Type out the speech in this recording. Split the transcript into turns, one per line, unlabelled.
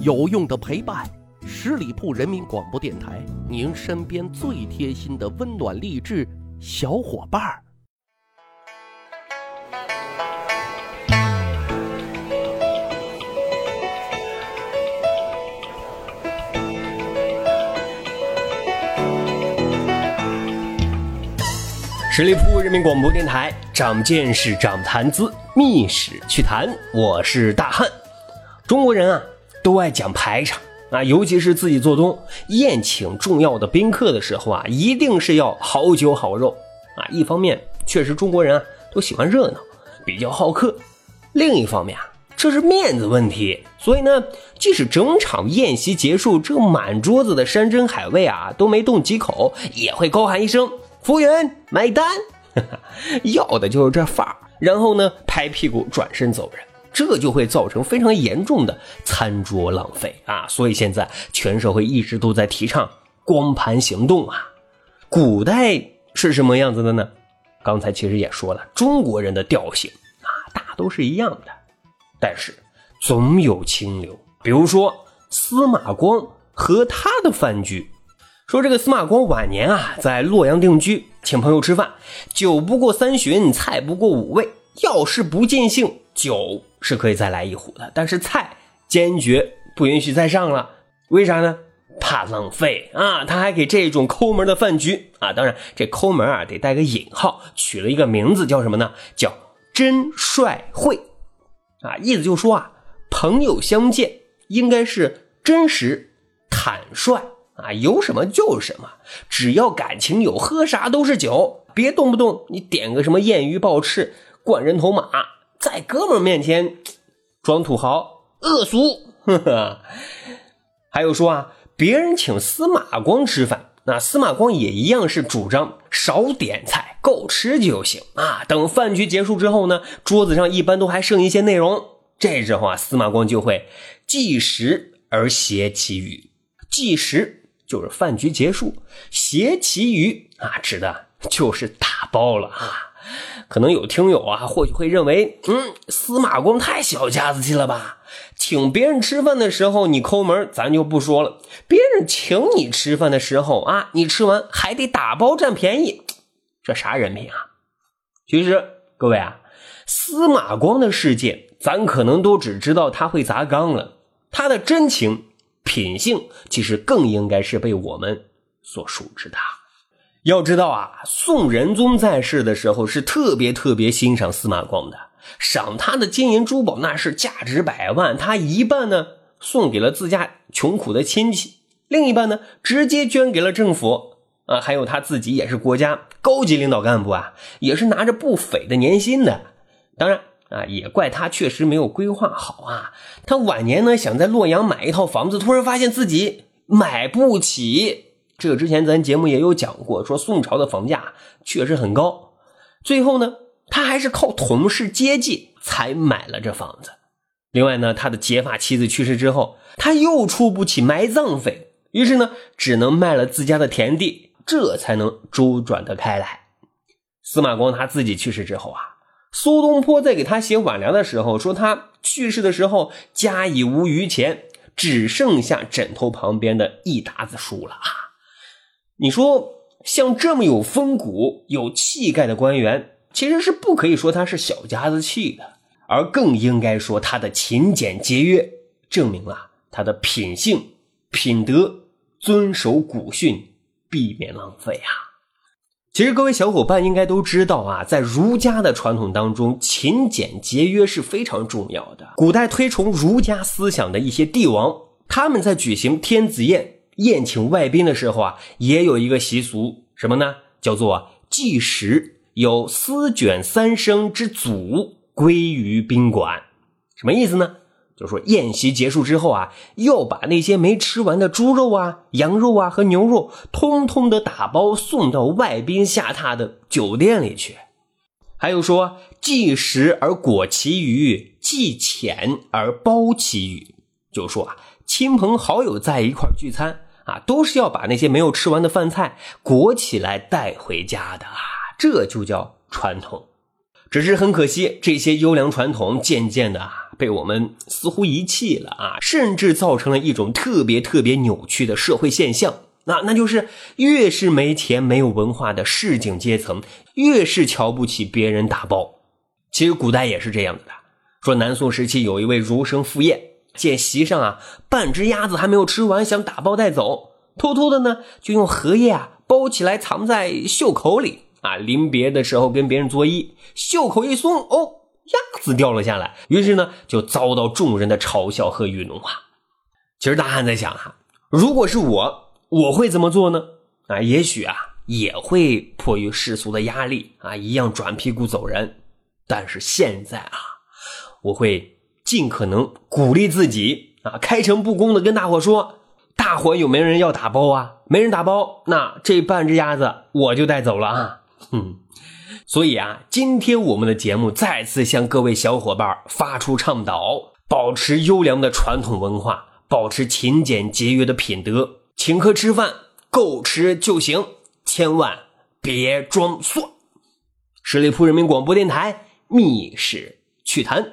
有用的陪伴，十里铺人民广播电台，您身边最贴心的温暖励志小伙伴儿。
十里铺人民广播电台，长见识，长谈资，密史趣谈。我是大汉。中国人啊，都爱讲排场啊，尤其是自己做东宴请重要的宾客的时候啊，一定是要好酒好肉啊。一方面，确实中国人啊都喜欢热闹，比较好客；另一方面啊，这是面子问题。所以呢，即使整场宴席结束，这满桌子的山珍海味啊都没动几口，也会高喊一声。服务员买单，要的就是这范儿。然后呢，拍屁股转身走人，这就会造成非常严重的餐桌浪费啊！所以现在全社会一直都在提倡光盘行动啊。古代是什么样子的呢？刚才其实也说了，中国人的调性啊，大都是一样的，但是总有清流。比如说司马光和他的饭局。说这个司马光晚年啊，在洛阳定居，请朋友吃饭，酒不过三巡，菜不过五味。要是不尽兴，酒是可以再来一壶的，但是菜坚决不允许再上了。为啥呢？怕浪费啊！他还给这种抠门的饭局啊，当然这抠门啊得带个引号，取了一个名字叫什么呢？叫真率会啊，意思就说啊，朋友相见应该是真实坦率。啊，有什么就是什么，只要感情有，喝啥都是酒，别动不动你点个什么艳鱼暴翅、灌人头马，在哥们面前装土豪、恶俗。呵呵。还有说啊，别人请司马光吃饭，那司马光也一样是主张少点菜，够吃就行啊。等饭局结束之后呢，桌子上一般都还剩一些内容，这时候啊，司马光就会计时而携其余，计时。就是饭局结束，携其余啊，指的就是打包了啊。可能有听友啊，或许会认为，嗯，司马光太小家子气了吧？请别人吃饭的时候你抠门，咱就不说了。别人请你吃饭的时候啊，你吃完还得打包占便宜，这啥人品啊？其实各位啊，司马光的世界，咱可能都只知道他会砸缸了，他的真情。品性其实更应该是被我们所熟知的。要知道啊，宋仁宗在世的时候是特别特别欣赏司马光的，赏他的金银珠宝那是价值百万，他一半呢送给了自家穷苦的亲戚，另一半呢直接捐给了政府啊，还有他自己也是国家高级领导干部啊，也是拿着不菲的年薪的。当然。啊，也怪他确实没有规划好啊！他晚年呢想在洛阳买一套房子，突然发现自己买不起。这个之前咱节目也有讲过，说宋朝的房价确实很高。最后呢，他还是靠同事接济才买了这房子。另外呢，他的结发妻子去世之后，他又出不起埋葬费，于是呢，只能卖了自家的田地，这才能周转得开来。司马光他自己去世之后啊。苏东坡在给他写挽联的时候说，他去世的时候家已无余钱，只剩下枕头旁边的一沓子书了啊！你说，像这么有风骨、有气概的官员，其实是不可以说他是小家子气的，而更应该说他的勤俭节约，证明了他的品性、品德，遵守古训，避免浪费啊！其实各位小伙伴应该都知道啊，在儒家的传统当中，勤俭节约是非常重要的。古代推崇儒家思想的一些帝王，他们在举行天子宴宴请外宾的时候啊，也有一个习俗，什么呢？叫做祭食，有丝卷三生之祖归于宾馆。什么意思呢？就是说宴席结束之后啊，要把那些没吃完的猪肉啊、羊肉啊和牛肉，通通的打包送到外宾下榻的酒店里去。还有说忌食而果其余，忌浅而包其余。就说啊，亲朋好友在一块聚餐啊，都是要把那些没有吃完的饭菜裹起来带回家的啊，这就叫传统。只是很可惜，这些优良传统渐渐的啊。被我们似乎遗弃了啊，甚至造成了一种特别特别扭曲的社会现象。那那就是越是没钱没有文化的市井阶层，越是瞧不起别人打包。其实古代也是这样的。说南宋时期有一位儒生赴宴，见席上啊半只鸭子还没有吃完，想打包带走，偷偷的呢就用荷叶啊包起来藏在袖口里啊。临别的时候跟别人作揖，袖口一松，哦，鸭子掉了下来。于是呢就遭到众人的嘲笑和愚弄啊。其实大汉在想哈，如果是我。我会怎么做呢？啊，也许啊也会迫于世俗的压力啊，一样转屁股走人。但是现在啊，我会尽可能鼓励自己啊，开诚布公的跟大伙说：大伙有没有人要打包啊？没人打包，那这半只鸭子我就带走了啊。哼，所以啊，今天我们的节目再次向各位小伙伴发出倡导：保持优良的传统文化，保持勤俭节约的品德。请客吃饭够吃就行，千万别装蒜。十里铺人民广播电台密室趣谈，